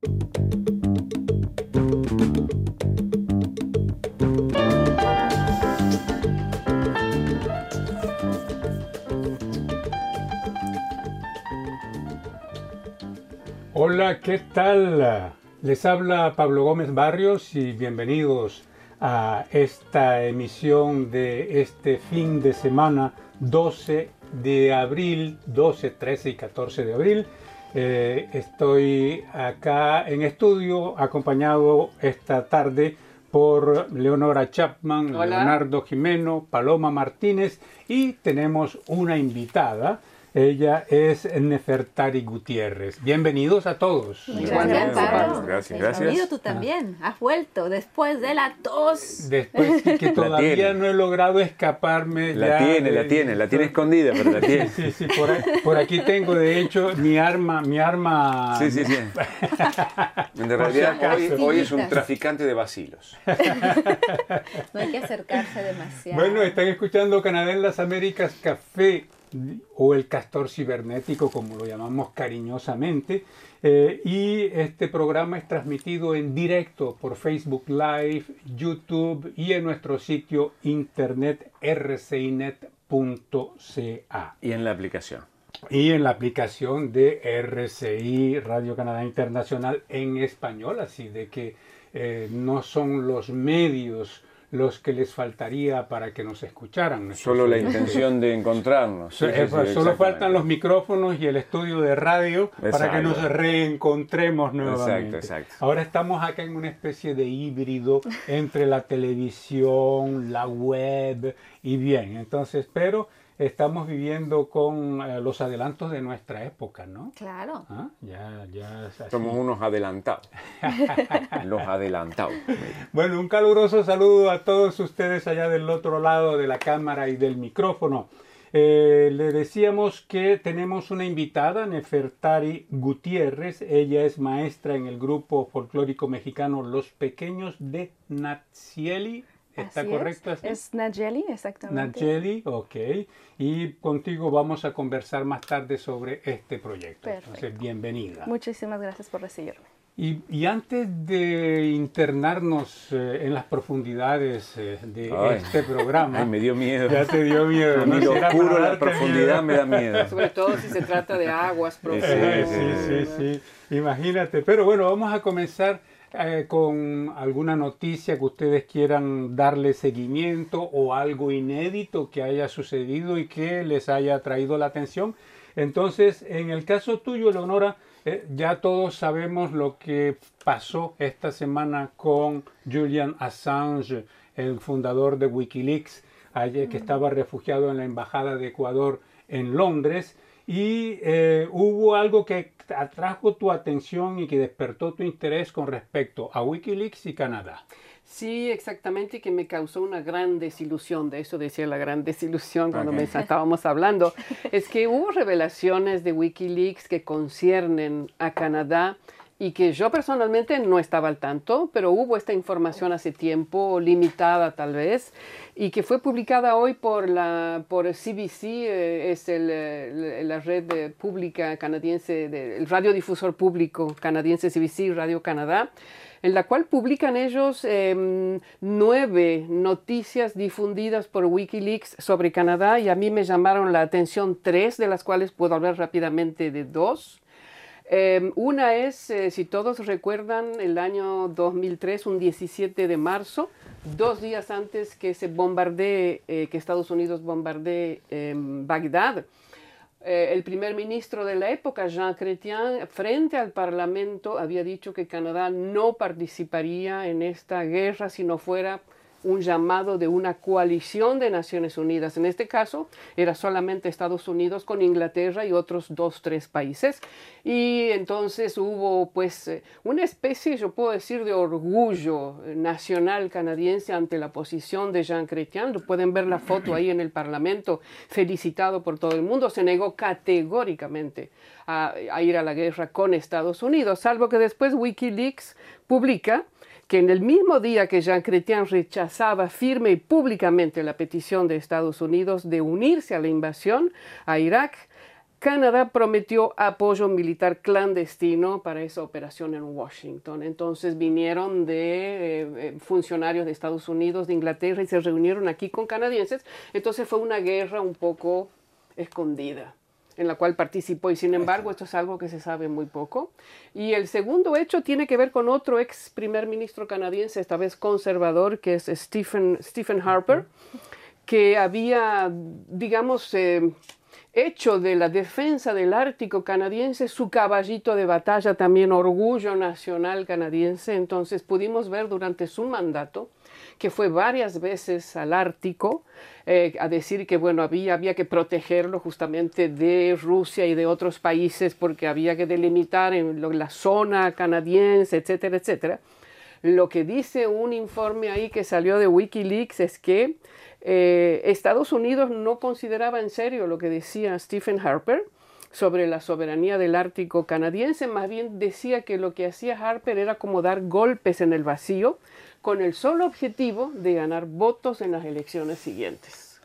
Hola, ¿qué tal? Les habla Pablo Gómez Barrios y bienvenidos a esta emisión de este fin de semana 12 de abril, 12, 13 y 14 de abril. Eh, estoy acá en estudio acompañado esta tarde por Leonora Chapman, Leonardo Jimeno, Paloma Martínez y tenemos una invitada ella es Nefertari Gutiérrez. Bienvenidos a todos. Gracias, Gracias, gracias. tú también. Has vuelto después de la tos. Después que todavía no he logrado escaparme. La tiene, la tiene, la tiene escondida, pero la tiene. Sí, sí, por, aquí tengo de hecho mi arma, mi arma. Sí, sí, sí. En realidad hoy, hoy, es un traficante de vacilos. no hay que acercarse demasiado. Bueno, están escuchando Canadá en las Américas Café o el castor cibernético, como lo llamamos cariñosamente. Eh, y este programa es transmitido en directo por Facebook Live, YouTube y en nuestro sitio internet rcinet.ca. Y en la aplicación. Y en la aplicación de RCI, Radio Canadá Internacional, en español, así de que eh, no son los medios los que les faltaría para que nos escucharan. Solo la intención de encontrarnos. solo faltan los micrófonos y el estudio de radio para que nos reencontremos nuevamente. Exacto, exacto. Ahora estamos acá en una especie de híbrido entre la televisión, la web y bien. Entonces, pero estamos viviendo con eh, los adelantos de nuestra época, ¿no? Claro. ¿Ah? Ya, ya Somos unos adelantados. los adelantados. Bueno, un caluroso saludo a todos ustedes allá del otro lado de la cámara y del micrófono. Eh, le decíamos que tenemos una invitada, Nefertari Gutiérrez. Ella es maestra en el grupo folclórico mexicano Los Pequeños de Natsieli ¿Está correcto? Es, es Nayeli, exactamente. Nayeli, ok. Y contigo vamos a conversar más tarde sobre este proyecto. Perfecto. Entonces, bienvenida. Muchísimas gracias por recibirme. Y, y antes de internarnos eh, en las profundidades eh, de este programa. Ay, me dio miedo. Ya te dio miedo. ¿no? Lo oscuro, la profundidad me da miedo. Sobre todo si se trata de aguas profundas. sí, sí, sí, sí. Imagínate. Pero bueno, vamos a comenzar eh, con alguna noticia que ustedes quieran darle seguimiento o algo inédito que haya sucedido y que les haya traído la atención. Entonces, en el caso tuyo, Leonora, eh, ya todos sabemos lo que pasó esta semana con Julian Assange, el fundador de Wikileaks, que estaba refugiado en la Embajada de Ecuador en Londres. Y eh, hubo algo que atrajo tu atención y que despertó tu interés con respecto a Wikileaks y Canadá. Sí, exactamente, que me causó una gran desilusión, de eso decía la gran desilusión cuando me estábamos hablando, es que hubo revelaciones de Wikileaks que conciernen a Canadá y que yo personalmente no estaba al tanto, pero hubo esta información hace tiempo, limitada tal vez, y que fue publicada hoy por la por CBC, eh, es el, la red pública canadiense, el radiodifusor público canadiense CBC, Radio Canadá, en la cual publican ellos em, nueve noticias difundidas por Wikileaks sobre Canadá y a mí me llamaron la atención tres, de las cuales puedo hablar rápidamente de dos. Em, una es, eh, si todos recuerdan, el año 2003, un 17 de marzo, dos días antes que se bombardee, eh, que Estados Unidos bombardee em, Bagdad. Eh, el primer ministro de la época, Jean Chrétien, frente al Parlamento había dicho que Canadá no participaría en esta guerra si no fuera un llamado de una coalición de Naciones Unidas. En este caso era solamente Estados Unidos con Inglaterra y otros dos, tres países. Y entonces hubo pues eh, una especie, yo puedo decir, de orgullo nacional canadiense ante la posición de Jean Chrétien. Pueden ver la foto ahí en el Parlamento, felicitado por todo el mundo. Se negó categóricamente a, a ir a la guerra con Estados Unidos, salvo que después Wikileaks publica que en el mismo día que Jean Chrétien rechazaba firme y públicamente la petición de Estados Unidos de unirse a la invasión a Irak, Canadá prometió apoyo militar clandestino para esa operación en Washington. Entonces vinieron de eh, eh, funcionarios de Estados Unidos, de Inglaterra y se reunieron aquí con canadienses. Entonces fue una guerra un poco escondida en la cual participó y sin embargo esto es algo que se sabe muy poco. Y el segundo hecho tiene que ver con otro ex primer ministro canadiense, esta vez conservador, que es Stephen, Stephen Harper, que había, digamos, eh, hecho de la defensa del Ártico canadiense su caballito de batalla, también orgullo nacional canadiense. Entonces pudimos ver durante su mandato que fue varias veces al Ártico eh, a decir que bueno había, había que protegerlo justamente de Rusia y de otros países porque había que delimitar en la zona canadiense, etcétera, etcétera. Lo que dice un informe ahí que salió de Wikileaks es que eh, Estados Unidos no consideraba en serio lo que decía Stephen Harper sobre la soberanía del Ártico canadiense, más bien decía que lo que hacía Harper era como dar golpes en el vacío con el solo objetivo de ganar votos en las elecciones siguientes.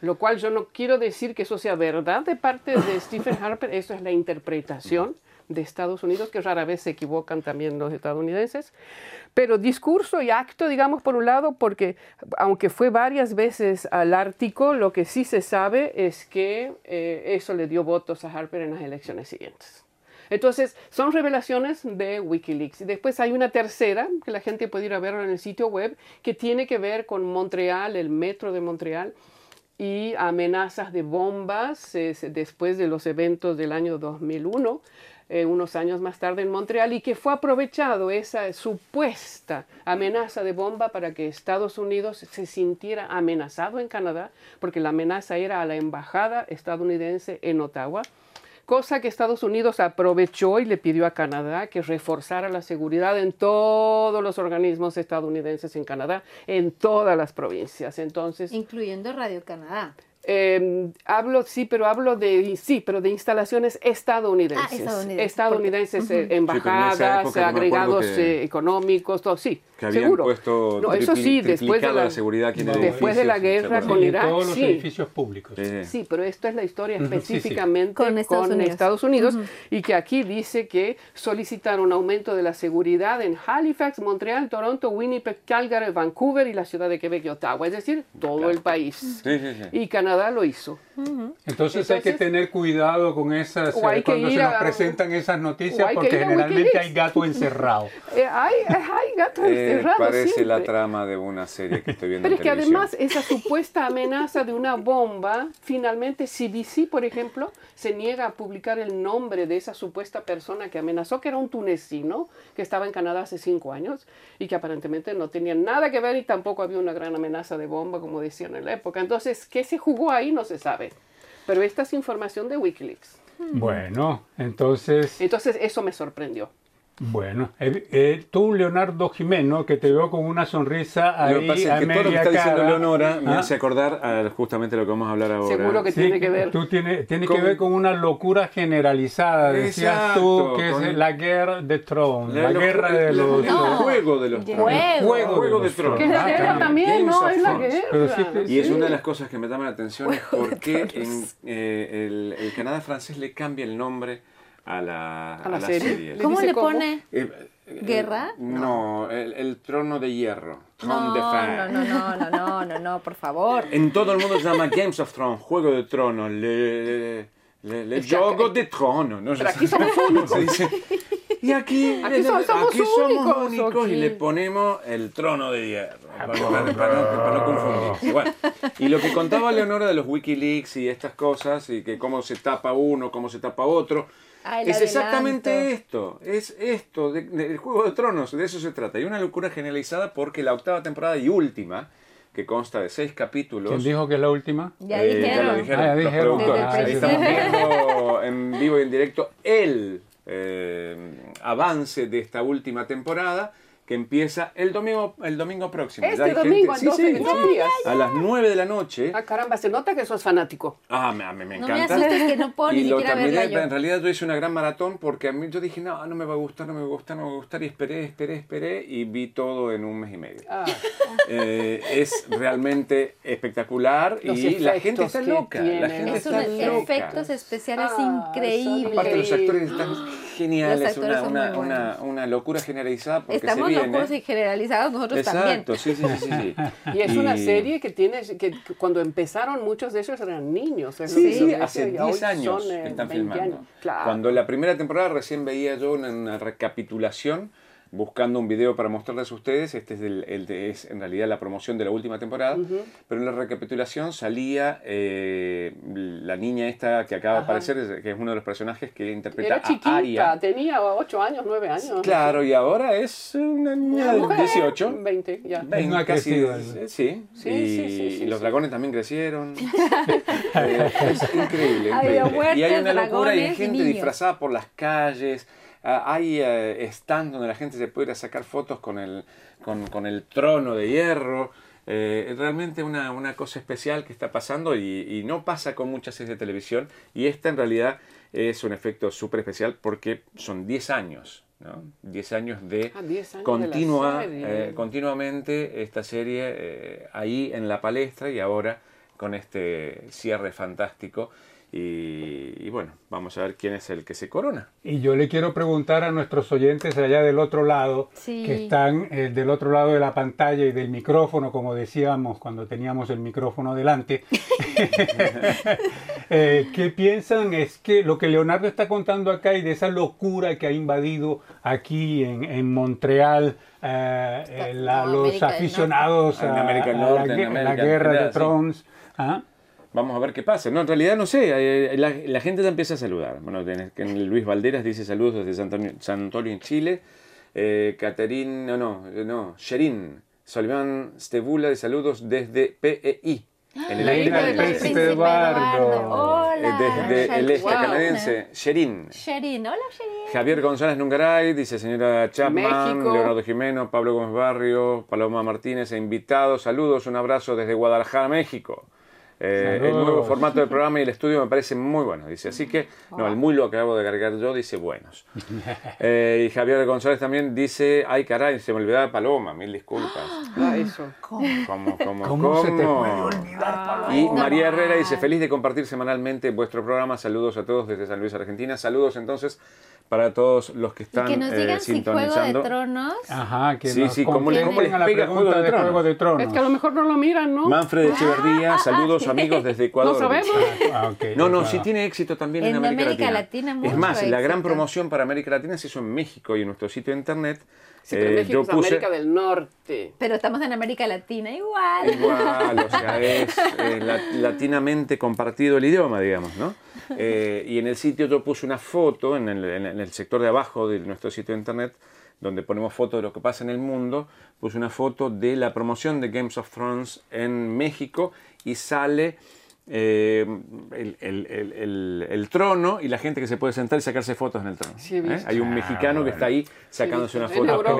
Lo cual yo no quiero decir que eso sea verdad de parte de Stephen Harper, eso es la interpretación de Estados Unidos, que rara vez se equivocan también los estadounidenses. Pero discurso y acto, digamos, por un lado, porque aunque fue varias veces al Ártico, lo que sí se sabe es que eh, eso le dio votos a Harper en las elecciones siguientes. Entonces, son revelaciones de Wikileaks. Y después hay una tercera, que la gente puede ir a ver en el sitio web, que tiene que ver con Montreal, el metro de Montreal, y amenazas de bombas después de los eventos del año 2001. Eh, unos años más tarde en Montreal y que fue aprovechado esa supuesta amenaza de bomba para que Estados Unidos se sintiera amenazado en Canadá, porque la amenaza era a la embajada estadounidense en Ottawa cosa que Estados Unidos aprovechó y le pidió a Canadá que reforzara la seguridad en todos los organismos estadounidenses en Canadá, en todas las provincias. Entonces, incluyendo Radio Canadá. Em, hablo, sí, pero hablo de, sí, pero de instalaciones estadounidenses. Ah, estadounidenses, eh, embajadas, agregados eh, económicos, todo, sí. Que habían seguro. puesto no, eso sí, después de la, seguridad después de la guerra con Irak. todos los edificios públicos. Sí. pero esto es la historia específicamente con Estados Unidos, y que aquí dice que solicitaron un aumento de la seguridad en Halifax, Montreal, Toronto, Winnipeg, Calgary, Vancouver y la ciudad de Quebec y Ottawa, es decir, todo el país. Y Canadá lo hizo. Entonces, hay que tener cuidado con esas, eh, cuando se nos presentan esas noticias, porque generalmente hay gato encerrado. Eh, hay, hay gato encerrado. Parece la trama de una serie que estoy viendo. Pero es que además esa supuesta amenaza de una bomba, finalmente CBC, por ejemplo, se niega a publicar el nombre de esa supuesta persona que amenazó, que era un tunecino que estaba en Canadá hace cinco años y que aparentemente no tenía nada que ver y tampoco había una gran amenaza de bomba, como decían en la época. Entonces, ¿qué se jugó ahí? No se sabe. Pero esta es información de Wikileaks. Bueno, entonces... Entonces eso me sorprendió. Bueno, eh, eh, tú, Leonardo Jimeno, que te veo con una sonrisa ahí Lo que pasa es que todo lo que está diciendo Leonora me ¿Ah? hace acordar a justamente lo que vamos a hablar ahora. Seguro que tiene que ver. Tú tiene, tiene que ver con una locura generalizada. Decías tú que es la guerra de Tron, la, guerra de los... El juego de los Juego, juego de, Tron. Que es la ah, guerra también, ¿no? Es la guerra. y es una de las cosas que me llama la atención es por qué en, eh, el, el Canadá francés le cambia el nombre a la, a la, serie? ¿Cómo le pone? Eh, eh, ¿Guerra? no, el, trono de hierro. Tron de No, no, no, no, no, no, no, por favor. En todo el mundo se llama Games of Thrones, Juego de Tronos, le, le, le Juego de Trono. ¿no? Pero aquí somos únicos. Y aquí, aquí, somos, aquí somos únicos, y le ponemos el trono de hierro, para, no confundir. Igual. Y lo que contaba Leonora de los Wikileaks y estas cosas, y que cómo se tapa uno, cómo se tapa otro, Ah, es exactamente esto, es esto, del Juego de Tronos, de eso se trata. Hay una locura generalizada porque la octava temporada y última, que consta de seis capítulos. ¿Quién dijo que es la última? Ya eh, dijeron. Ya lo dijeron, ah, ya dijeron. Ahí estamos viendo en vivo y en directo el eh, avance de esta última temporada que empieza el domingo, el domingo próximo. Este domingo, gente, días. A las 9 de la noche. Ah, caramba, se nota que sos fanático. Ah, me, me, me encanta. No me que no puedo y ni lo terminé, En realidad yo hice una gran maratón porque a mí yo dije, no, no me va a gustar, no me va a gustar, no me va a gustar. Y esperé, esperé, esperé y vi todo en un mes y medio. Ah. Eh, es realmente espectacular y la gente está loca. La gente está loca. efectos especiales ah, increíbles. Aparte los actores están geniales, una, una, una, una, locura generalizada porque Estamos se locos y generalizados nosotros también. Exacto, sí, sí, sí, sí. Y es una serie que tiene, que cuando empezaron muchos de ellos eran niños. sí, sí, hace 10 años que eh, están filmando. Cuando la primera temporada recién veía yo una recapitulación buscando un video para mostrarles a ustedes. Este es, el, es en realidad la promoción de la última temporada. Pero en la recapitulación salía eh, la niña esta que acaba de aparecer, que es uno de los personajes que interpreta Era chiquita, Aria. tenía 8 años, 9 años. Claro, y ahora es una niña de 18. 20, ya. 20, casi. Sí, sí, y, los dragones también crecieron. Eh, es increíble. increíble. y hay una locura y hay gente disfrazada por las calles. Ah, hay eh, stands donde la gente se puede ir a sacar fotos con el, con, el trono de hierro. Eh, realmente una, una, cosa especial que está pasando y, no pasa con muchas series de televisión. Y esta en realidad es un efecto súper especial porque son 10 años. ¿no? 10 años de ah, continua, eh, continuamente esta serie ahí en la palestra y ahora con este cierre fantástico y, bueno, vamos a ver quién es el que se corona. Y yo le quiero preguntar a nuestros oyentes allá del otro lado, que están eh, del otro lado de la pantalla y del micrófono, como decíamos cuando teníamos el micrófono delante, eh, ¿qué piensan? Es que lo que Leonardo está contando acá y de esa locura que ha invadido aquí en, en Montreal, eh, los aficionados a, la, guerra de Thrones. ¿ah? Vamos a ver qué pasa. No, en realidad no sé. Eh, la, gente ya empieza a saludar. Bueno, Luis Valderas dice saludos desde San Antonio, en Chile. Eh, Caterín, no, no, no, Sherin. Solván Stebula de saludos desde PEI. En la isla del Príncipe Eduardo. Hola. Eh, desde el este canadiense. Sherin. Sherin. Hola, Sherin. Javier González Nungaray, dice señora Chapman, Leonardo Jimeno, Pablo Gómez Barrio, Paloma Martínez e invitados. Saludos, un abrazo desde Guadalajara, México. Eh, el nuevo formato del programa y el estudio me parece muy bueno, dice. Así que, no, el muy lo acabo de cargar yo, dice buenos. Eh, y Javier González también dice, ay caray, se me olvidaba Paloma, mil disculpas. Ah, eso. ¿Cómo? ¿Cómo, cómo, se te puede olvidar Y María Herrera dice, feliz de compartir semanalmente vuestro programa. Saludos a todos desde San Luis, Argentina. Saludos entonces para todos los que están y que nos digan si Juego de Tronos. Ajá, que sí, nos sí, ¿cómo les, cómo les la pregunta de, Juego de Tronos? Es que a lo mejor no lo miran, ¿no? Manfred Echeverría, ah, saludos amigos desde Ecuador. No sabemos. Ah, no, no, sí tiene éxito también en, América, Latina. es más, la gran promoción para América Latina se hizo en México y en nuestro sitio de internet. Sí, pero eh, México es América del Norte. Pero estamos en América Latina igual. Igual, o sea, es eh, latinamente compartido el idioma, digamos, ¿no? Eh, y en el sitio yo puse una foto, en el, sector de abajo de nuestro sitio de internet, donde ponemos fotos de lo que pasa en el mundo, puse una foto de la promoción de Games of Thrones en México y sale eh, el, trono y la gente que se puede sentar y sacarse fotos en el trono. ¿eh? Hay un mexicano que está ahí sacándose una foto.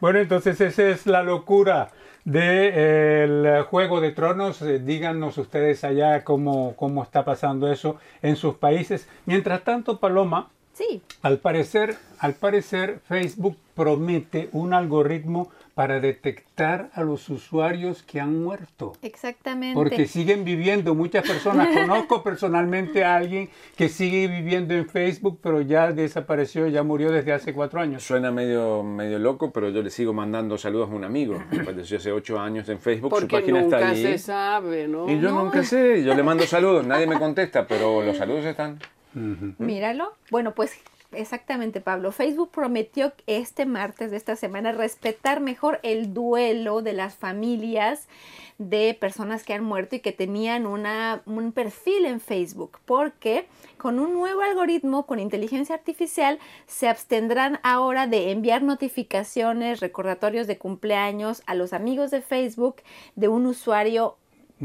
bueno, entonces esa es la locura del de, Juego de Tronos. Eh, díganos ustedes allá cómo, cómo está pasando eso en sus países. Mientras tanto, Paloma, sí. al, parecer, al parecer Facebook promete un algoritmo para detectar a los usuarios que han muerto. Exactamente. Porque siguen viviendo, muchas personas, conozco personalmente a alguien que sigue viviendo en Facebook, pero ya desapareció, ya murió desde hace cuatro años. Suena medio, medio loco, pero yo le sigo mandando saludos a un amigo, falleció hace ocho años en Facebook, Porque su página nunca está ahí. se sabe, ¿no? Y yo nunca sé, yo le mando saludos, nadie me contesta, pero los saludos están. Míralo. Bueno, pues Exactamente, Pablo. Facebook prometió este martes de esta semana respetar mejor el duelo de las familias de personas que han muerto y que tenían un perfil en Facebook, porque con un nuevo algoritmo con inteligencia artificial se abstendrán ahora de enviar notificaciones, recordatorios de cumpleaños a los amigos de Facebook de un usuario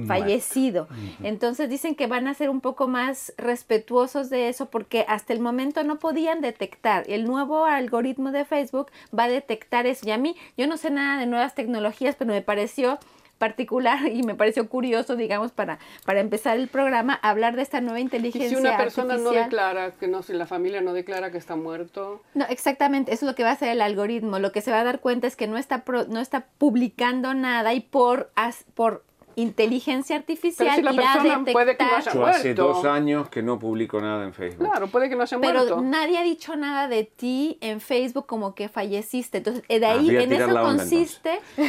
fallecido. Entonces dicen que van a ser un poco más respetuosos de eso porque hasta el momento no podían detectar. El nuevo algoritmo de Facebook va a detectar eso. Y a mí, yo no sé nada de nuevas tecnologías, pero me pareció particular y me pareció curioso, digamos, para, para empezar el programa, hablar de esta nueva inteligencia. Y si una persona no declara, que no, si la familia no declara que está muerto. No, exactamente, eso es lo que va a hacer el algoritmo. Lo que se va a dar cuenta es que no está, no está publicando nada y por, por inteligencia artificial Pero si la persona puede que no haya Yo hace dos años que no publico nada en Facebook. Claro, puede que no haya muerto. Pero nadie ha dicho nada de ti en Facebook como que falleciste. Entonces, de ahí, en eso consiste...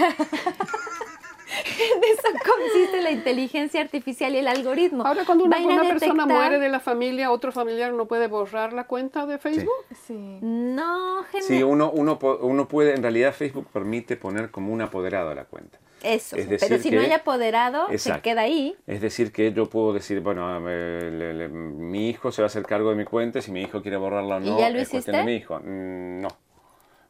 En eso consiste la inteligencia artificial y el algoritmo. Ahora, cuando una, persona muere de la familia, otro familiar no puede borrar la cuenta de Facebook. Sí. No, Sí, uno, uno, uno puede, en realidad Facebook permite poner como un apoderado a la cuenta. Eso, pero si no hay apoderado, se queda ahí. Es decir, que yo puedo decir, bueno, mi hijo se va a hacer cargo de mi cuenta, si mi hijo quiere borrarla o no, ¿Y ya lo es hiciste? de mi hijo. Mm, no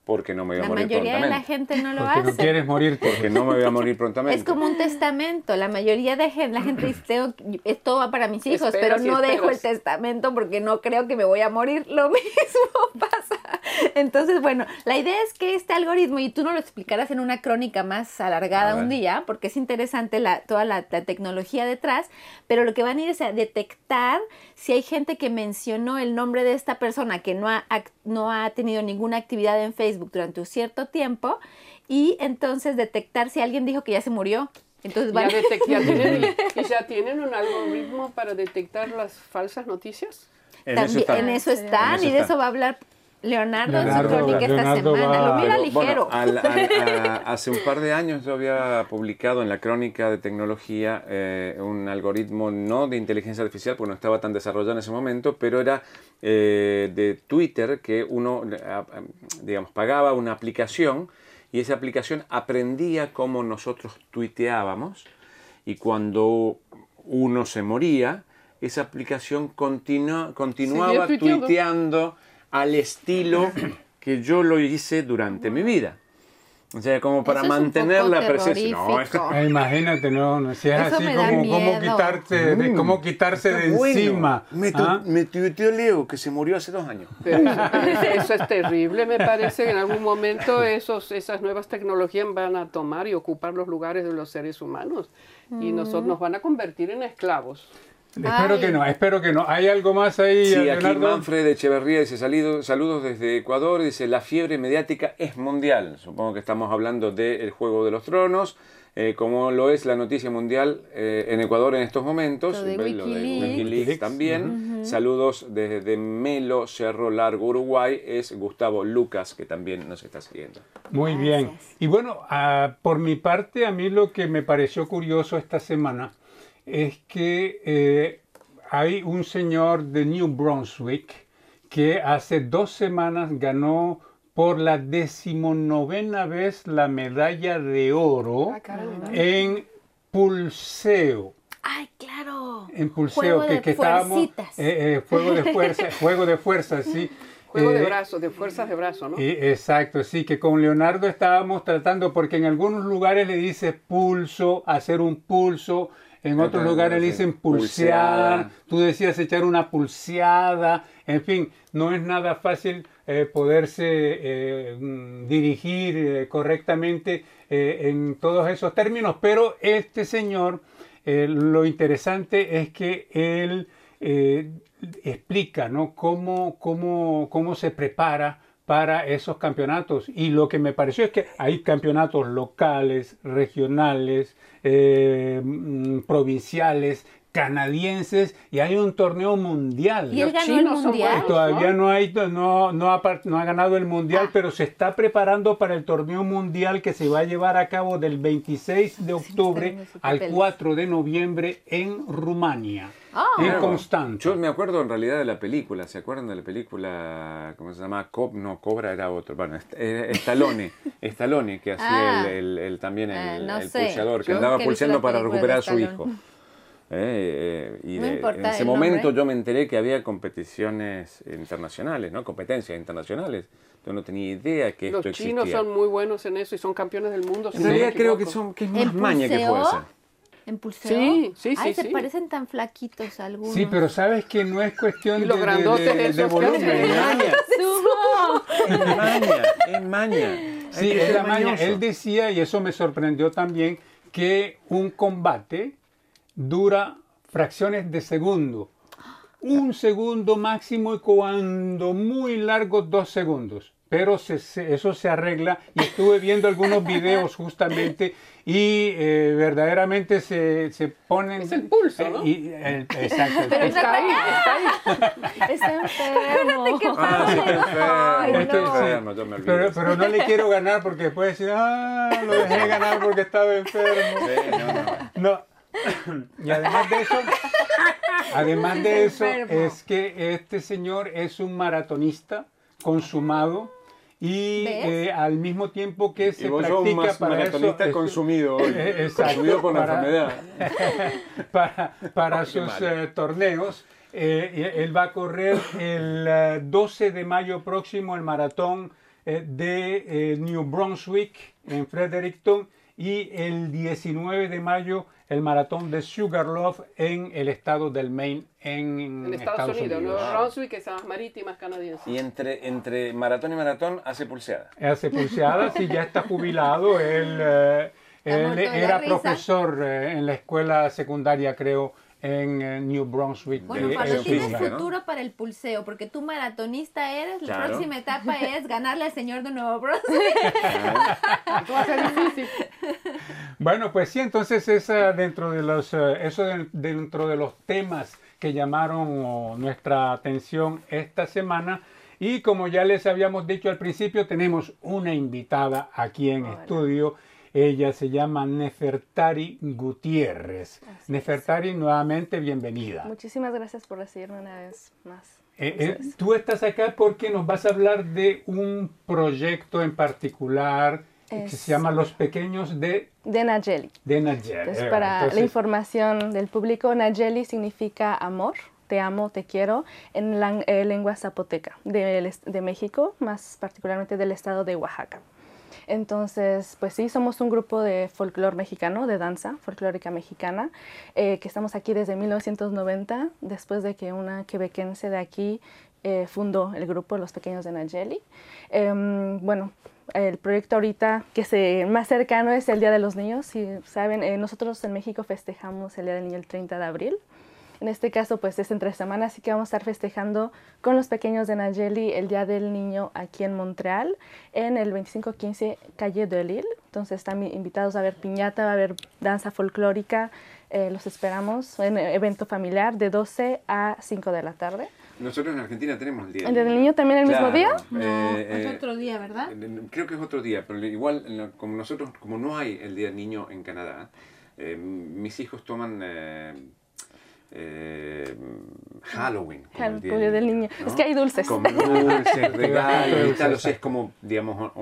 porque no me voy a morir prontamente. La mayoría de la gente no lo porque hace. no quieres morir. Porque no me voy a morir prontamente. Es como un testamento. La mayoría de la gente dice, esto va para mis hijos, pero no dejo el testamento porque no creo que me voy a morir. Lo mismo pasa. Entonces, bueno, la idea es que este algoritmo, y tú no lo explicarás en una crónica más alargada un día, porque es interesante la, toda la, tecnología detrás, pero lo que van a ir es a detectar si hay gente que mencionó el nombre de esta persona que no ha, no ha tenido ninguna actividad en Facebook durante un cierto tiempo y entonces detectar si alguien dijo que ya se murió. Entonces van... ¿Ya, tienen, ya tienen un algoritmo para detectar las falsas noticias? En También, eso en eso están, y de eso va a hablar Leonardo, en su crónica esta semana. Lo mira ligero. hace un par de años yo había publicado en la crónica de tecnología eh, un algoritmo no de inteligencia artificial, porque no estaba tan desarrollado en ese momento, pero era eh, de Twitter que uno, digamos, pagaba una aplicación y esa aplicación aprendía cómo nosotros tuiteábamos y cuando uno se moría, esa aplicación continuaba tuiteando al estilo que yo lo hice durante mi vida. O sea, como para mantener la presencia. No, eh, imagínate, no, no si es así como, como, quitarse de, como quitarse de encima. Me, ¿Ah? me tuiteó Leo, que se murió hace dos años. eso es terrible, me parece que en algún momento esos, esas nuevas tecnologías van a tomar y ocupar los lugares de los seres humanos. Y nosotros nos van a convertir en esclavos. Espero que no, espero que no. ¿Hay algo más ahí? Sí, aquí Manfred Echeverría dice saludos desde Ecuador, dice la fiebre mediática es mundial. Supongo que estamos hablando del Juego de los Tronos, eh, como lo es la noticia mundial eh, en Ecuador en estos momentos. Lo de Wikileaks. también. Saludos desde Melo, Cerro Largo, Uruguay. Es Gustavo Lucas que también nos está siguiendo. Muy bien. Y bueno, ah, por mi parte, a mí lo que me pareció curioso esta semana es que eh, hay un señor de New Brunswick que hace dos semanas ganó por la decimonovena vez la medalla de oro ah, en pulseo. ¡Ay, claro! En pulseo, que, que estábamos. Eh, eh, fuego de fuerza, juego de fuerza, sí. Juego de brazo, de fuerzas de brazo, ¿no? exacto, sí, que con Leonardo estábamos tratando, porque en algunos lugares le dice pulso, hacer un pulso, en otros lugares le dicen pulsear, tú decías echar una pulseada, en fin, no es nada fácil eh, poderse eh, mm, dirigir eh, correctamente en todos esos términos, pero este señor, lo interesante es que él explica ¿no? cómo, cómo, cómo se prepara para esos campeonatos. Y lo que me pareció es que hay campeonatos locales, regionales, eh, mm, provinciales, canadienses y hay un torneo mundial. Y él ganó el mundial. Todavía no, hay, no, no, ha, no ha ganado el mundial, ah. pero se está preparando para el torneo mundial que se va a llevar a cabo del 26 de octubre al 4 de noviembre en Rumania. Ah. En Constanza. Yo me acuerdo en realidad de la película, ¿se acuerdan de la película, cómo se llama? Cop, no, Cobra era otro, bueno, Estalone, Estalone, que hacía ah. el, también el, eh, pulseador, que andaba pulseando para recuperar a su hijo. Eh, eh, y en ese momento yo me enteré que había competiciones internacionales, ¿no? Competencias internacionales. Yo no tenía idea que esto existía. Los chinos son muy buenos en eso y son campeones del mundo. En realidad creo que, son, que es más maña que fuerza. ¿En pulseo? Sí, sí, Ay, sí. se parecen tan flaquitos algunos. Sí, pero sabes que no es cuestión de, de, de, volumen. Es maña. es maña, es maña. Sí, es la maña. Él decía, y eso me sorprendió también, que un combate dura fracciones de segundo. Un segundo máximo y cuando muy largo, dos segundos pero eso se arregla y estuve viendo algunos videos justamente y eh, verdaderamente se, se, ponen... Es el pulso, ¿no? Y, exacto. Pero está ahí, está ahí. Está enfermo. Ah, sí, enfermo. Estoy enfermo, yo me pero, pero no le quiero ganar porque después decir, ah, lo dejé ganar porque estaba enfermo. Sí, no, no. no. Y además de eso, además de eso, es que este señor es un maratonista consumado y eh, al mismo tiempo que se practica para eso consumido hoy, consumido por la enfermedad. para, para sus eh, torneos. Eh, él va a correr el 12 de mayo próximo el maratón de New Brunswick en Fredericton y el 19 de mayo el maratón de Sugarloaf en el estado del Maine en, Estados, Unidos, Nuevo Brunswick, que son marítimas canadienses. Y entre, entre maratón y maratón hace pulseada. Hace pulseada, sí, ya está jubilado. Él, eh, él era profesor eh, en la escuela secundaria, creo, en eh, New Brunswick. Bueno, Pablo, tienes futuro para el pulseo, porque tú maratonista eres, la próxima etapa es ganarle al señor de Nuevo Brunswick. Va a ser difícil. Bueno, pues sí, entonces esa dentro de los, eso dentro de los temas que llamaron nuestra atención esta semana. Y como ya les habíamos dicho al principio, tenemos una invitada aquí en estudio. Ella se llama Nefertari Gutiérrez. Nefertari, nuevamente bienvenida. Muchísimas gracias por recibirme una vez más. Eh, eh, tú estás acá porque nos vas a hablar de un proyecto en particular que se llama Los Pequeños de... De Nayeli. De Nayeli. Entonces, para la información del público, Nayeli significa amor, te amo, te quiero, en la eh, lengua zapoteca de, de México, más particularmente del estado de Oaxaca. Entonces, pues sí, somos un grupo de folclore mexicano, de danza folclórica mexicana, eh, que estamos aquí desde 1990, después de que una quebequense de aquí eh, fundó el grupo Los Pequeños de Nayeli. Em, bueno, el proyecto ahorita que se más cercano es el Día de los Niños. Si saben, eh, nosotros en México festejamos el Día del Niño el 30 de abril. En este caso, pues es entre semanas, así que vamos a estar festejando con los pequeños de Nayeli el Día del Niño aquí en Montreal, en el 2515 Calle de Lille. Entonces están invitados a ver piñata, va a haber danza folclórica. Eh, los esperamos en evento familiar de 12 a 5 de la tarde. Nosotros en Argentina tenemos el Día del Niño. ¿El del Niño también el mismo día? No, eh, es otro día, ¿verdad? Creo que es otro día, pero igual, como nosotros, como no hay el Día del Niño en Canadá, eh, mis hijos toman eh, Halloween. el día del niño. Es que hay dulces. Como dulces, regalos y tal. O sea, es como, digamos,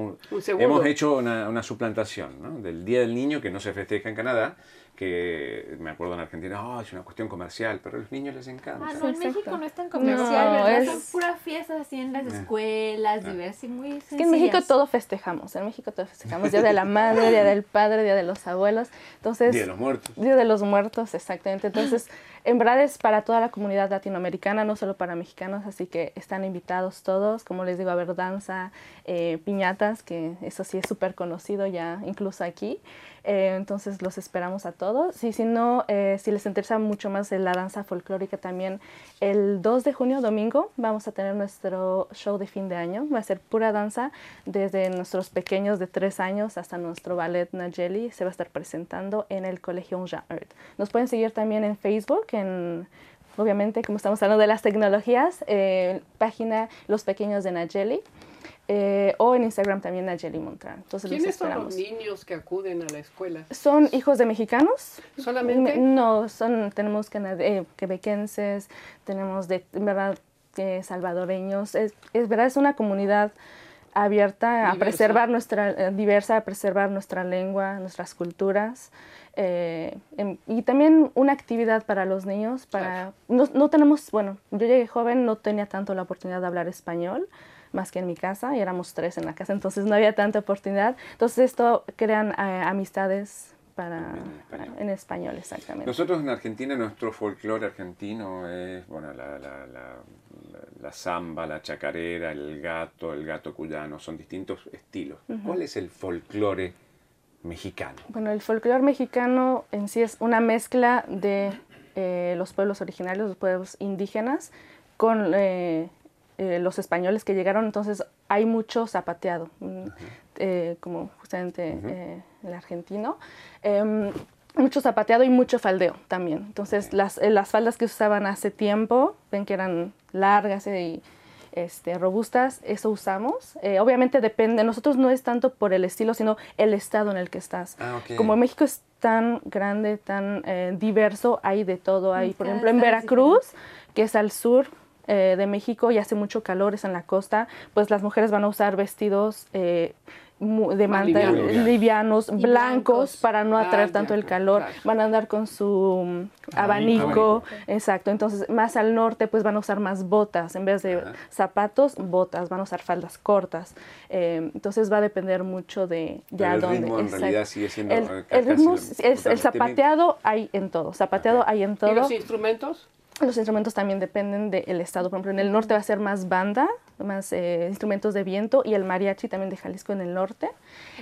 hemos hecho una, una suplantación ¿no? del Día del Niño que no se festeja en Canadá que me acuerdo en Argentina, oh, es una cuestión comercial, pero a los niños les encanta. Ah, no, en México no es tan comercial, Es... Son puras fiestas así en las escuelas, diversas y muy sencillas. Es que en México todo festejamos, en México todo festejamos, Día de la Madre, Día del Padre, Día de los Abuelos, entonces... Día de los Muertos. Día de los Muertos, exactamente, entonces en verdad es para toda la comunidad latinoamericana, no solo para mexicanos, así que están invitados todos, como les digo, a ver danza, eh, piñatas, que eso sí es súper conocido ya incluso aquí. Eh, entonces los esperamos a todos. Y si no, eh, si les interesa mucho más la danza folclórica también, el 2 de junio, domingo, vamos a tener nuestro show de fin de año. Va a ser pura danza desde nuestros pequeños de 3 años hasta nuestro ballet Nayeli. Se va a estar presentando en el Colegio Jean Earth. Nos pueden seguir también en Facebook, en obviamente, como estamos hablando de las tecnologías, eh, página Los Pequeños de Nayeli. Eh, o en Instagram también Nayeli Montran. Entonces ¿Quiénes son los niños que acuden a la escuela? Son hijos de mexicanos. ¿Solamente? No, son, tenemos eh, quebequenses, tenemos de, verdad salvadoreños. Es, es, verdad, es una comunidad abierta a preservar nuestra, eh, diversa, a preservar nuestra lengua, nuestras culturas. Em, y también una actividad para los niños. Para, no, no tenemos, bueno, yo llegué joven, no tenía tanto la oportunidad de hablar español más que en mi casa, y éramos tres en la casa, entonces no había tanta oportunidad. Entonces esto crean eh, amistades para, en, español. exactamente. Nosotros en Argentina, nuestro folclore argentino es, bueno, la, la, la, samba, la chacarera, el gato, el gato cuyano, son distintos estilos. ¿Cuál es el folclore mexicano? Bueno, el folclore mexicano en sí es una mezcla de eh, los pueblos originarios, los pueblos indígenas, con eh, eh, los españoles que llegaron, entonces hay mucho zapateado, mm, como justamente el argentino. Em, mucho zapateado y mucho faldeo también. Entonces, las, las faldas que usaban hace tiempo, ven que eran largas y este, robustas, eso usamos. obviamente depende, nosotros no es tanto por el estilo, sino el estado en el que estás. Ah, Como México es tan grande, tan eh, diverso, hay de todo. Hay, por ejemplo, en Veracruz, que es al sur eh, de México y hace mucho calor, es en la costa, pues las mujeres van a usar vestidos eh, de manta livianos, blancos, para no atraer ah, tanto el calor. Van a andar con su mm, abanico, exacto. Entonces, más al norte, pues van a usar más botas. En vez de zapatos, botas. Van a usar faldas cortas. Eh, entonces, va a depender mucho de ya el dónde. Ritmo en realidad sigue siendo el, el ritmo es, el zapateado hay en todo. Zapateado hay en todo. ¿Y los instrumentos? Los instrumentos también dependen del estado. Por ejemplo, en el norte va a ser más banda, más eh, instrumentos de viento y el mariachi también de Jalisco en el norte.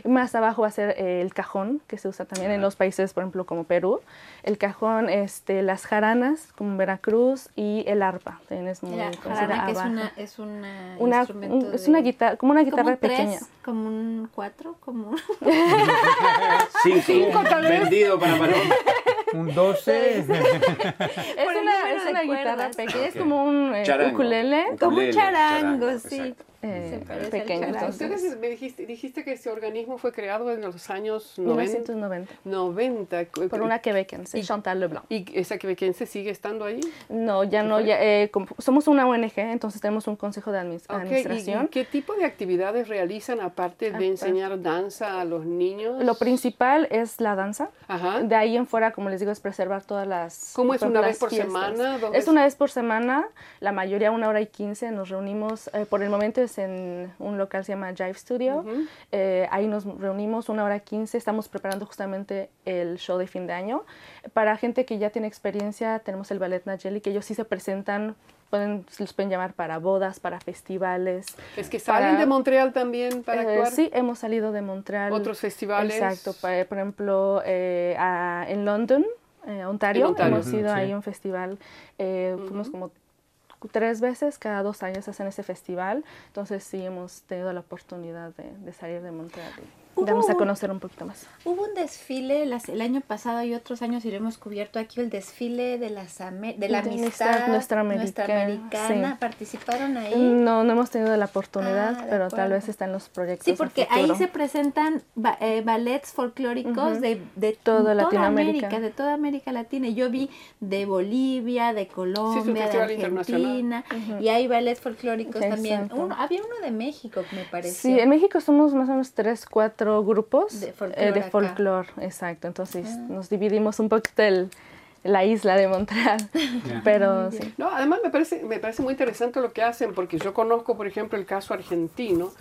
Más abajo va a ser eh, el cajón, que se usa también en los países, por ejemplo, como Perú. El cajón, este, las jaranas, como Veracruz, y el arpa. También es muy la jarana, que es una, es una, instrumento es una guitarra, como una guitarra pequeña. como un cuatro, como un... Cinco, vendido para un 12. es, una, es una guitarra pequeña, es como un eh, ukulele. Como un charango, sí. Eh, pequeño. Ustedes me dijiste, dijiste que este organismo fue creado en los años 90. 1990. 90. Por una quebequense, Chantal Leblanc. ¿Y esa quebequense sigue estando ahí? No, ya no. Ya, eh, somos una ONG, entonces tenemos un consejo de administración. ¿Y, qué tipo de actividades realizan aparte de enseñar danza a los niños? Lo principal es la danza. Ajá. De ahí en fuera, como les digo, es preservar todas las. ¿Cómo es una vez por semana? Es una vez por semana, la mayoría una hora y quince. Nos reunimos, eh, por el momento es en un local se llama Jive Studio. Eh, ahí nos reunimos una hora quince. Estamos preparando justamente el show de fin de año. Para gente que ya tiene experiencia, tenemos el Ballet Nageli, que ellos sí se presentan pueden, los pueden llamar para bodas, para festivales. Es que salen de Montreal también para eh, actuar. Sí, hemos salido de Montreal. Otros festivales. Exacto, por ejemplo, eh, en London, Ontario, hemos ido ahí a un festival, fuimos como tres veces cada dos años hacen ese festival, entonces sí hemos tenido la oportunidad de, de salir de Montreal Vamos a conocer un poquito más. Hubo un desfile el año pasado y otros años y lo hemos cubierto aquí, el desfile de, las de la amistad nuestra, americana. ¿Participaron ahí? No, no hemos tenido la oportunidad, ah, pero tal vez están los proyectos. Sí, porque ahí se presentan eh, ballets folclóricos de, de toda Latinoamérica. de toda América Latina. Yo vi de Bolivia, de Colombia, de Argentina, y hay ballets folclóricos también. había uno de México, me parece. Sí, en México somos más o menos tres, cuatro grupos de folclore, eh, exacto. Entonces ah. nos dividimos un poquito el, la isla de Montreal. Pero sí. No, además me parece, me parece muy interesante lo que hacen, porque yo conozco, por ejemplo, el caso argentino,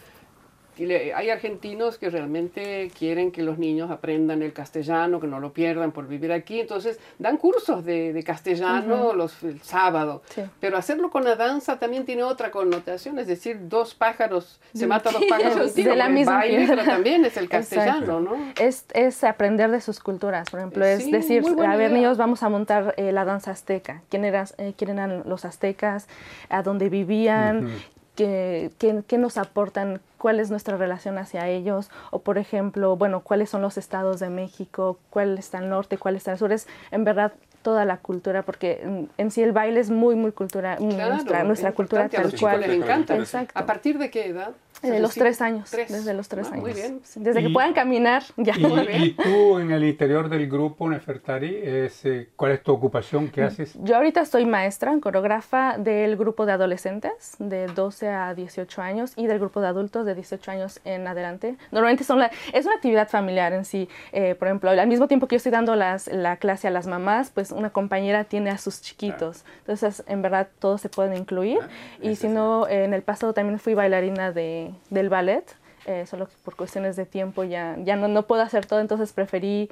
hay argentinos que realmente quieren que los niños aprendan el castellano, que no lo pierdan por vivir aquí, entonces dan cursos de, castellano los, el sábado. Pero hacerlo con la danza también tiene otra connotación, es decir, dos pájaros, se mata dos pájaros de la misma baile, pero también es el castellano, ¿no? Es, es, aprender de sus culturas, por ejemplo, es decir, a ver, niños, vamos a montar eh, la danza azteca, ¿Quién, era, eh, quién eran los aztecas, a dónde vivían, qué, qué nos aportan cuál es nuestra relación hacia ellos, o por ejemplo, bueno, cuáles son los estados de México, cuál está al norte, cuál está al sur. Es en verdad toda la cultura, porque en, sí el baile es muy, muy cultural, nuestra, nuestra cultura tal cual. les encanta. ¿A partir de qué edad? De los tres años, desde los tres ah, años. Muy bien. Desde que puedan caminar, ya. Y, y, tú en el interior del grupo Nefertari, es, eh, ¿cuál es tu ocupación? ¿Qué haces? Yo ahorita soy maestra, coreógrafa del grupo de adolescentes de 12 a 18 años y del grupo de adultos de 18 años en adelante. Normalmente son la, es una actividad familiar en sí. Eh, por ejemplo, al mismo tiempo que yo estoy dando las, la clase a las mamás, pues una compañera tiene a sus chiquitos. Entonces, en verdad, todos se pueden incluir. Ah, y si no, en el pasado también fui bailarina de del ballet, eh, solo que por cuestiones de tiempo ya, ya no, no puedo hacer todo, entonces preferí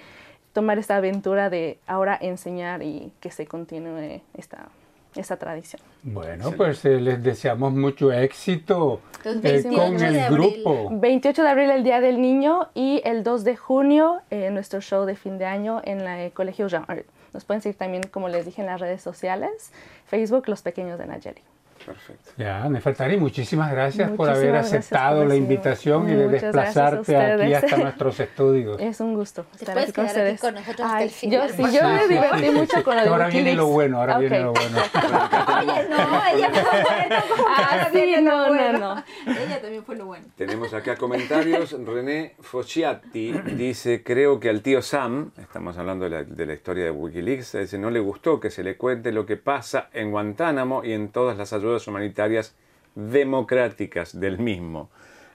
tomar esta aventura de ahora enseñar y que se continúe esta, esta tradición. Bueno, pues eh, les deseamos mucho éxito eh, con el grupo. 28 de abril el Día del Niño y el 2 de junio eh, nuestro show de fin de año en el Colegio Jean Nos pueden seguir también, como les dije, en las redes sociales, Facebook, Los Pequeños de Nayeli. Perfecto. Ya, Nefertari, muchísimas gracias por haber aceptado la invitación y de desplazarte aquí hasta nuestros estudios. Es un gusto estar aquí con ustedes. Con nosotros Ay, yo sí, yo me divertí mucho con lo de Ahora viene lo bueno, ahora viene lo bueno. Oye, no, ella fue bueno. Ah, sí, no, no, no. Ella también fue lo bueno. Tenemos acá comentarios. René Fociatti dice, creo que al tío Sam, estamos hablando de la, de la historia de Wikileaks, dice, no le gustó que se le cuente lo que pasa en Guantánamo y en todas las ayudas humanitarias democráticas del mismo.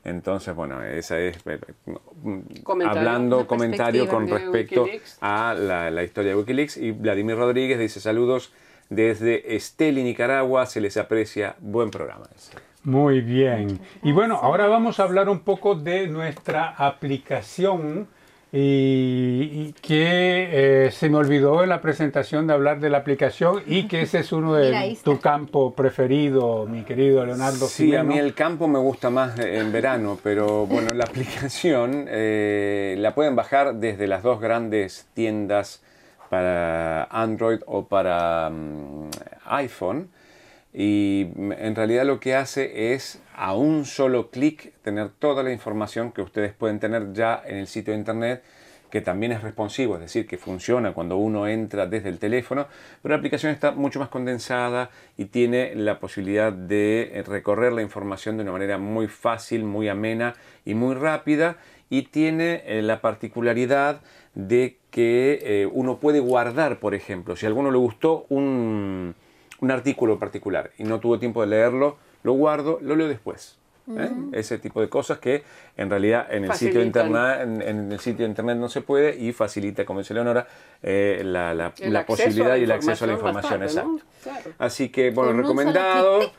Entonces, bueno, esa es eh, hablando comentario con respecto a la, historia de Wikileaks. Y Vladimir Rodríguez dice saludos desde Esteli, Nicaragua, se les aprecia, buen programa. Muy bien. Y bueno, ahora vamos a hablar un poco de nuestra aplicación y, que eh, se me olvidó en la presentación de hablar de la aplicación y que ese es uno de tu campo preferido, mi querido Leonardo. Sí, a mí el campo me gusta más en verano, pero bueno, la aplicación eh, la pueden bajar desde las dos grandes tiendas para Android o para mm, iPhone y en realidad lo que hace es a un solo clic tener toda la información que ustedes pueden tener ya en el sitio de internet que también es responsivo, es decir, que funciona cuando uno entra desde el teléfono, pero la aplicación está mucho más condensada y tiene la posibilidad de recorrer la información de una manera muy fácil, muy amena y muy rápida y tiene eh, la particularidad de que eh, uno puede guardar, por ejemplo, si a alguno le gustó un, un artículo particular y no tuvo tiempo de leerlo, lo guardo, lo leo después. ¿eh? Ese tipo de cosas que en realidad en el, sitio internet, en, el sitio de internet no se puede y facilita, como dice Leonora, eh, la, la, posibilidad y el acceso a la información. Exacto. Así que, bueno, recomendado.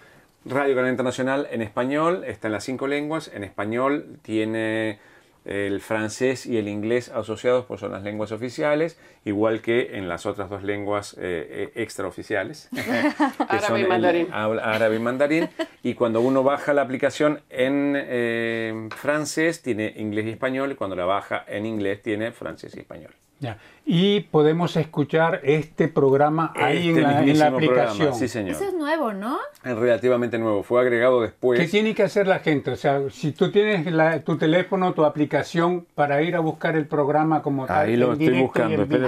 Radio Canal Internacional en español, está en las cinco lenguas. En español tiene el francés y el inglés asociados, pues son las lenguas oficiales, igual que en las otras dos lenguas eh, eh extraoficiales, árabe, y mandarín. árabe y mandarín. Y cuando uno baja la aplicación en eh, francés, tiene inglés y español, y cuando la baja en inglés, tiene francés y español. Ya. Y podemos escuchar este programa ahí en, este la, aplicación. sí, señor. Eso es nuevo, ¿no? Es relativamente nuevo. Fue agregado después. ¿Qué tiene que hacer la gente? O sea, si tú tienes tu teléfono, tu aplicación para ir a buscar el programa como tal. Ahí lo estoy buscando, espere,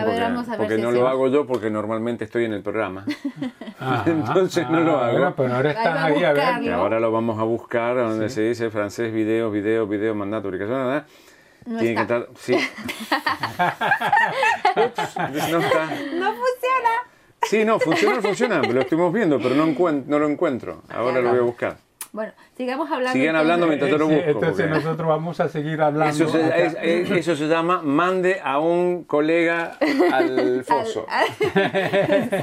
porque, no lo hago yo porque normalmente estoy en el programa. Entonces no lo hago. pero ahora estás ahí a ver. ahora lo vamos a buscar donde se dice francés, video, video, video, mandato, publicación, ¿verdad? No Tiene está. que estar, sí. no está. No funciona. Sí, no, funciona, funciona. Lo estuvimos viendo, pero no, no lo encuentro. Ahora lo voy a buscar. Bueno, sigamos hablando. Sigan hablando mientras yo lo busco. Entonces nosotros vamos a seguir hablando. Eso se, eso se, llama mande a un colega al foso.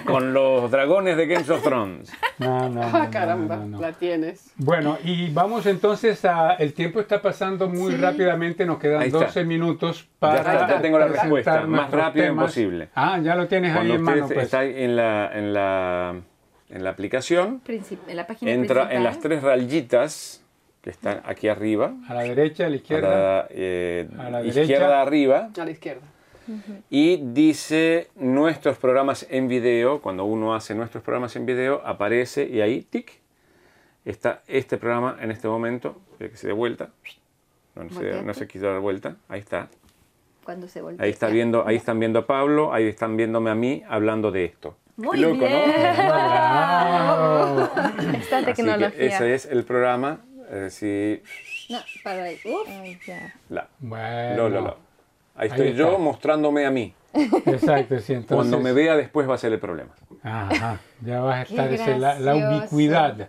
Con los dragones de Games of Thrones. No, no, ah, caramba, la tienes. Bueno, y vamos entonces a... El tiempo está pasando muy rápidamente, nos quedan 12 minutos para... Ya tengo la respuesta, más rápido imposible. Ah, ya lo tienes ahí en mano. Pues. Está en la... En la en la aplicación, en la página entra en las tres rayitas que están aquí arriba. A la derecha, a la izquierda. A la, eh, izquierda arriba. A la izquierda. Y dice nuestros programas en video. Cuando uno hace nuestros programas en video, aparece y ahí, tic, está este programa en este momento. Que se dé vuelta. No se, no se quiso dar vuelta. Ahí está. Cuando se ahí, está viendo, ahí están viendo a Pablo, ahí están viéndome a mí hablando de esto. Muy loco, bien. ¿no? Esta tecnología. ese es el programa. Eh, si... No, para ahí. Uf. La. Bueno. Lo, lo, Ahí estoy yo mostrándome a mí. Exacto, sí. Entonces... Cuando me vea después va a ser el problema. Ajá, ya va a estar ese, la, la, ubicuidad.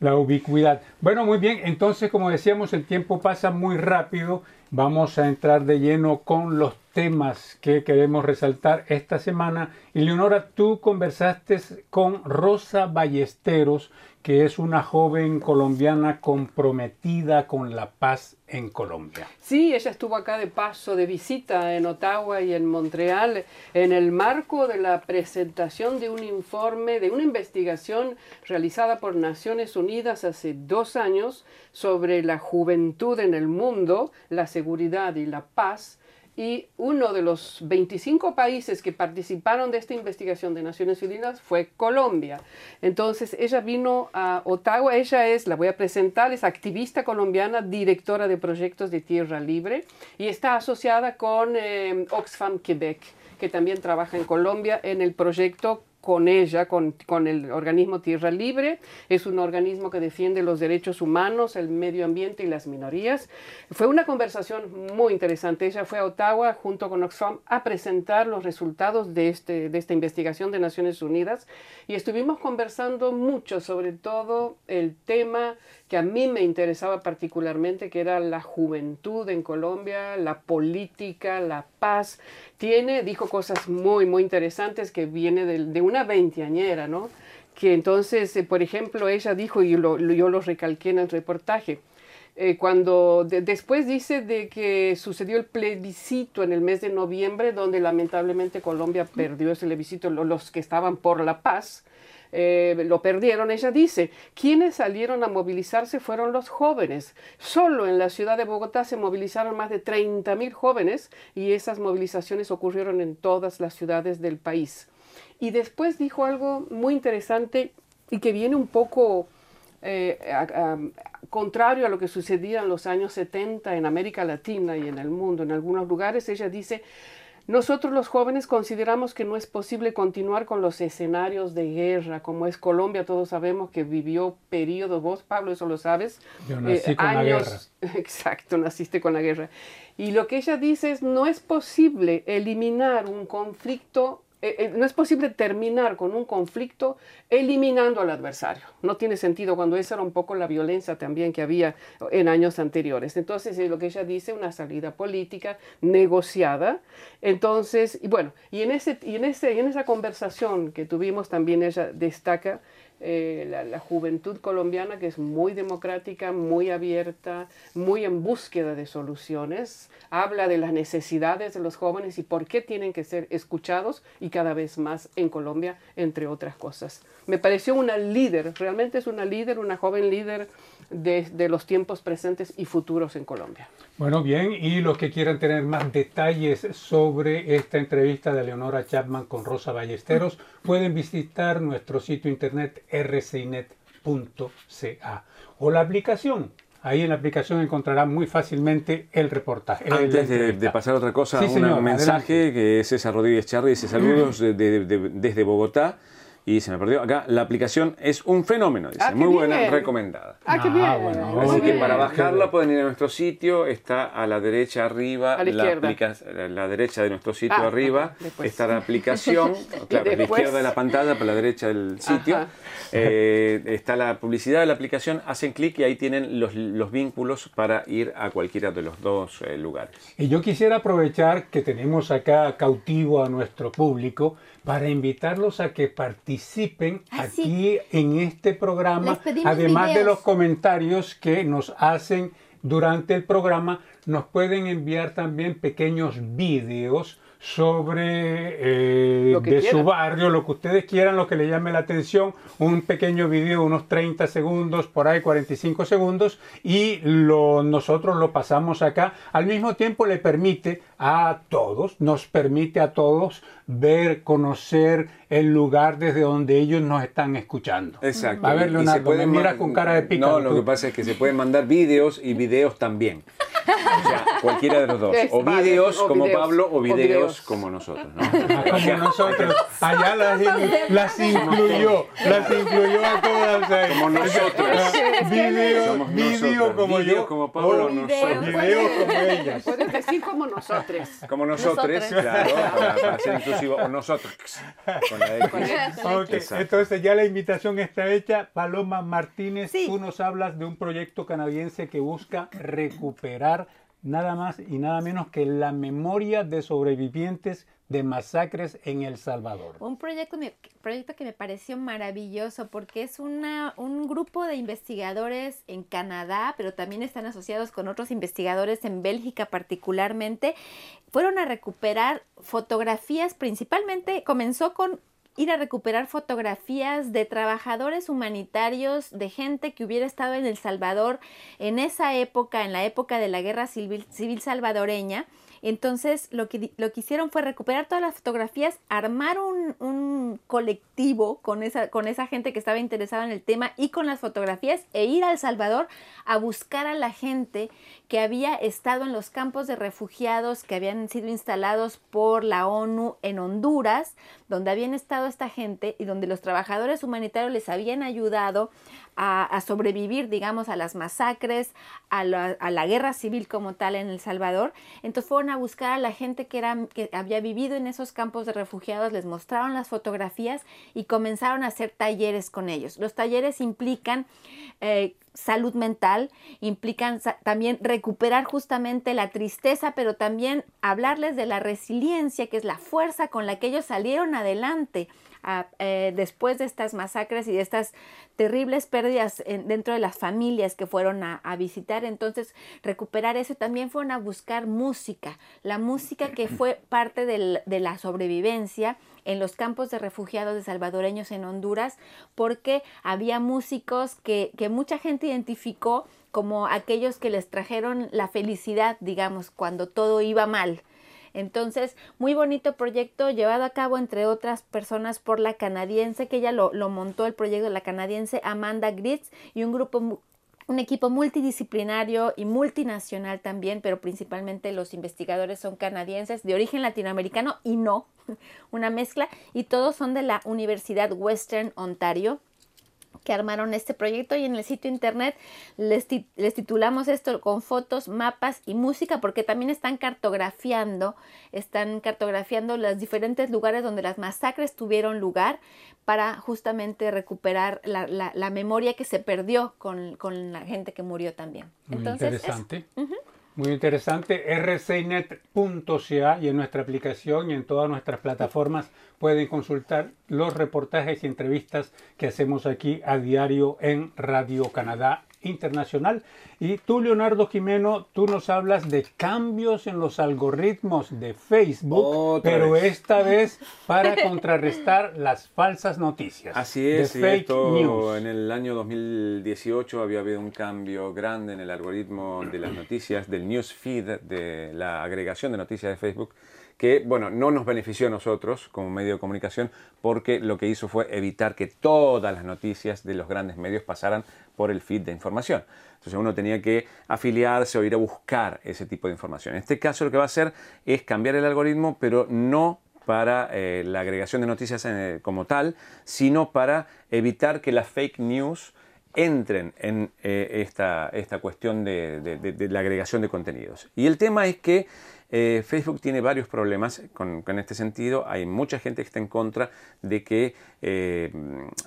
La ubicuidad. Bueno, muy bien. Entonces, como decíamos, el tiempo pasa muy rápido. Vamos a entrar de lleno con los temas que queremos resaltar esta semana. Y Leonora, tú conversaste con Rosa Ballesteros, que es una joven colombiana comprometida con la paz en Colombia. Sí, ella estuvo acá de paso, de visita en Ottawa y en Montreal, en el marco de la presentación de un informe, de una investigación realizada por Naciones Unidas hace dos años sobre la juventud en el mundo, la seguridad y la paz y uno de los 25 países que participaron de esta investigación de Naciones Unidas fue Colombia. Entonces ella vino a Ottawa, ella es, la voy a presentar, es activista colombiana, directora de proyectos de Tierra Libre y está asociada con eh, Oxfam Quebec, que también trabaja en Colombia en el proyecto con ella, con, con, el organismo Tierra Libre. Es un organismo que defiende los derechos humanos, el medio ambiente y las minorías. Fue una conversación muy interesante. Ella fue a Ottawa junto con Oxfam a presentar los resultados de, este, de esta investigación de Naciones Unidas y estuvimos conversando mucho sobre todo el tema que a mí me interesaba particularmente, que era la juventud en Colombia, la política, la paz. Tiene, dijo cosas muy, muy interesantes que viene de, una veinteañera, ¿no? Que entonces, eh, por ejemplo, ella dijo, y yo lo recalqué en el reportaje, eh, cuando después dice de que sucedió el plebiscito en el mes de noviembre, donde lamentablemente Colombia perdió ese plebiscito, los que estaban por la paz, eh, lo perdieron, ella dice, quienes salieron a movilizarse fueron los jóvenes. Solo en la ciudad de Bogotá se movilizaron más de 30 mil jóvenes y esas movilizaciones ocurrieron en todas las ciudades del país. Y después dijo algo muy interesante y que viene un poco eh, contrario a lo que sucedía en los años 70 en América Latina y en el mundo. En algunos lugares ella dice, nosotros los jóvenes consideramos que no es posible continuar con los escenarios de guerra, como es Colombia, todos sabemos que vivió periodos, vos Pablo, eso lo sabes. Yo nací eh, con la guerra. Exacto, naciste con la guerra. Y lo que ella dice es, no es posible eliminar un conflicto eh, eh, no es posible terminar con un conflicto eliminando al adversario. No tiene sentido cuando esa era un poco la violencia también que había en años anteriores. Entonces, es lo que ella dice, una salida política negociada. Entonces, y bueno, y en, ese, y en, ese, en esa conversación que tuvimos también ella destaca eh, la, juventud colombiana que es muy democrática, muy abierta, muy en búsqueda de soluciones, habla de las necesidades de los jóvenes y por qué tienen que ser escuchados y cada vez más en Colombia, entre otras cosas. Me pareció una líder, realmente es una líder, una joven líder de, de los tiempos presentes y futuros en Colombia. Bueno, bien, y los que quieran tener más detalles sobre esta entrevista de Leonora Chapman con Rosa Ballesteros, pueden visitar nuestro sitio internet rcinet.ca o la aplicación. Ahí en la aplicación encontrarán muy fácilmente el reportaje. Antes de, pasar a otra cosa, un mensaje que es César Rodríguez Charri dice saludos desde Bogotá y se me perdió. Acá la aplicación es un fenómeno, dice. Ah, Muy buena, recomendada. Ah, qué ah, bien. Así que para bajarla pueden ir a nuestro sitio, está a la derecha arriba, a la, la, la, derecha de nuestro sitio ah, arriba, está la aplicación, claro, a la izquierda de la pantalla, para la derecha del sitio. Eh, está la publicidad de la aplicación, hacen clic y ahí tienen los, los, vínculos para ir a cualquiera de los dos eh, lugares. Y yo quisiera aprovechar que tenemos acá cautivo a nuestro público para invitarlos a que participen aquí en este programa, además de los comentarios que nos hacen durante el programa, nos pueden enviar también pequeños vídeos sobre eh, de su barrio, lo que ustedes quieran, lo que le llame la atención, un pequeño video, unos 30 segundos, por ahí 45 segundos, y lo, nosotros lo pasamos acá. Al mismo tiempo le permite a todos, nos permite a todos ver, conocer el lugar desde donde ellos nos están escuchando. Exacto. A ver, Leonardo, me mira con cara de pica. No, lo que pasa es que se pueden mandar vídeos y videos también. O sea, cualquiera de los dos. O vídeos como Pablo o videos, como nosotros. ¿no? Ah, como nosotros. Allá las, las incluyó. Las incluyó a todas. Como nosotros. Videos video como yo. como Pablo, nosotros. Videos como ellas. Puedes decir como nosotros. Como nosotros, claro, para, ser inclusivo. O nosotros. Con la X. Entonces ya la invitación está hecha. Paloma Martínez, tú nos hablas de un proyecto canadiense que busca recuperar nada más y nada menos que la memoria de sobrevivientes de masacres en El Salvador. Un proyecto, proyecto que me pareció maravilloso porque es una, un grupo de investigadores en Canadá, pero también están asociados con otros investigadores en Bélgica particularmente. Fueron a recuperar fotografías, principalmente comenzó con ir a recuperar fotografías de trabajadores humanitarios, de gente que hubiera estado en El Salvador en esa época, en la época de la guerra civil, civil salvadoreña, entonces lo que, lo que hicieron fue recuperar todas las fotografías, armar un, un, colectivo con esa, con esa gente que estaba interesada en el tema y con las fotografías e ir a El Salvador a buscar a la gente que había estado en los campos de refugiados que habían sido instalados por la ONU en Honduras, donde habían estado esta gente y donde los trabajadores humanitarios les habían ayudado a, sobrevivir, digamos, a las masacres, a la, guerra civil como tal en El Salvador. Entonces fueron a buscar a la gente que, era, que había vivido en esos campos de refugiados, les mostraron las fotografías y comenzaron a hacer talleres con ellos. Los talleres implican eh, salud mental, implican también recuperar justamente la tristeza, pero también hablarles de la resiliencia, que es la fuerza con la que ellos salieron adelante eh, después de estas masacres y de estas terribles pérdidas dentro de las familias que fueron a, visitar. Entonces, recuperar eso también fueron a buscar música, la música que fue parte de la sobrevivencia en los campos de refugiados de salvadoreños en Honduras, porque había músicos que mucha gente identificó como aquellos que les trajeron la felicidad, digamos, cuando todo iba mal. Entonces, muy bonito proyecto llevado a cabo entre otras personas por la canadiense, que ella lo, lo montó el proyecto, la canadiense Amanda Gritz y un grupo un equipo multidisciplinario y multinacional también, pero principalmente los investigadores son canadienses de origen latinoamericano y no, una mezcla, y todos son de la Universidad Western Ontario que armaron este proyecto y en el sitio internet les, les, titulamos esto con fotos, mapas y música porque también están cartografiando, están cartografiando los diferentes lugares donde las masacres tuvieron lugar para justamente recuperar la, la, memoria que se perdió con, con, la gente que murió también. Muy interesante. Muy interesante, rcinet.ca y en nuestra aplicación y en todas nuestras plataformas pueden consultar los reportajes y entrevistas que hacemos aquí a diario en Radio Canadá internacional. Y tú, Leonardo Jimeno, tú nos hablas de cambios en los algoritmos de Facebook, pero esta vez para contrarrestar las falsas noticias. Así es, fake news. en el año 2018 había habido un cambio grande en el algoritmo de las noticias, del news feed, de la agregación de noticias de Facebook que, bueno, no nos benefició a nosotros como medio de comunicación porque lo que hizo fue evitar que todas las noticias de los grandes medios pasaran por el feed de información. Entonces uno tenía que afiliarse o ir a buscar ese tipo de información. En este caso lo que va a hacer es cambiar el algoritmo, pero no para eh, la agregación de noticias eh, como tal, sino para evitar que las fake news entren en eh, esta, esta, cuestión de, la agregación de contenidos. Y el tema es que Facebook tiene varios problemas con, este sentido. Hay mucha gente que está en contra de que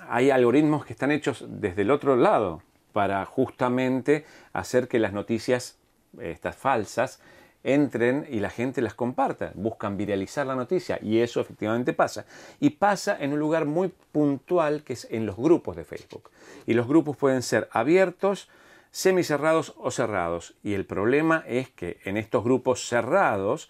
hay algoritmos que están hechos desde el otro lado para justamente hacer que las noticias, estas falsas, entren y la gente las comparta, buscan viralizar la noticia y eso efectivamente pasa. Y pasa en un lugar muy puntual que es en los grupos de Facebook. Y los grupos pueden ser abiertos, semicerrados o cerrados. Y el problema es que en estos grupos cerrados,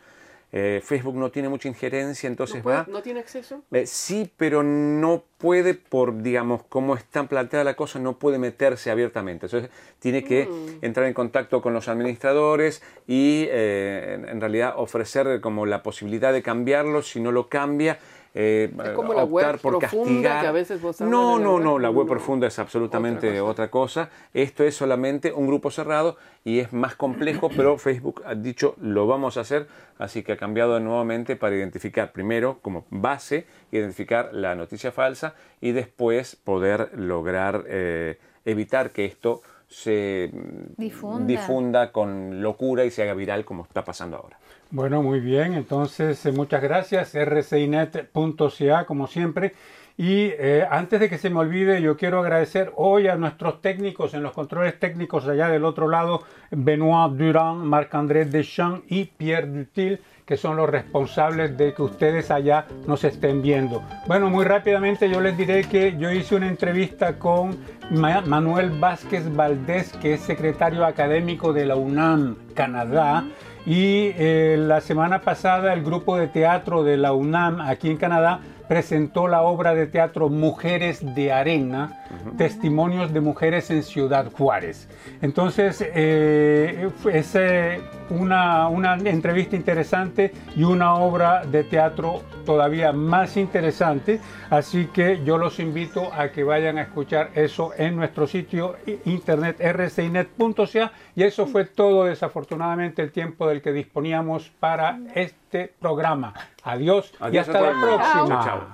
eh, Facebook no tiene mucha injerencia, entonces ¿No va... ¿No tiene acceso? Eh, sí, pero no puede, por, digamos, cómo está planteada la cosa, no puede meterse abiertamente. Entonces tiene que mm. entrar en contacto con los administradores y eh, en realidad ofrecer como la posibilidad de cambiarlo. Si no lo cambia, eh, es como la web por castigar. Que a veces no, no, no, la web profunda es absolutamente otra cosa. Esto es solamente un grupo cerrado y es más complejo, pero Facebook ha dicho lo vamos a hacer, así que ha cambiado nuevamente para identificar primero como base, identificar la noticia falsa y después poder lograr eh, evitar que esto se difunda con locura y se haga viral como está pasando ahora. Bueno, muy bien. Entonces, eh, muchas gracias. rcinet.ca, como siempre. Y eh, antes de que se me olvide, yo quiero agradecer hoy a nuestros técnicos en los controles técnicos allá del otro lado, Benoit Durand, Marc-André Deschamps y Pierre Dutil, que son los responsables de que ustedes allá nos estén viendo. Bueno, muy rápidamente yo les diré que yo hice una entrevista con Manuel Vázquez Valdés, que es secretario académico de la UNAM, Canadá. Y eh, la semana pasada el grupo de teatro de la UNAM aquí en Canadá presentó la obra de teatro Mujeres de Arena, Testimonios de Mujeres en Ciudad Juárez. Entonces, eh, es eh, una, una, entrevista interesante y una obra de teatro todavía más interesante, así que yo los invito a que vayan a escuchar eso en nuestro sitio internet rcinet.ca y eso fue todo. Desafortunadamente el tiempo del que disponíamos para este programa. Adiós, y hasta la próxima.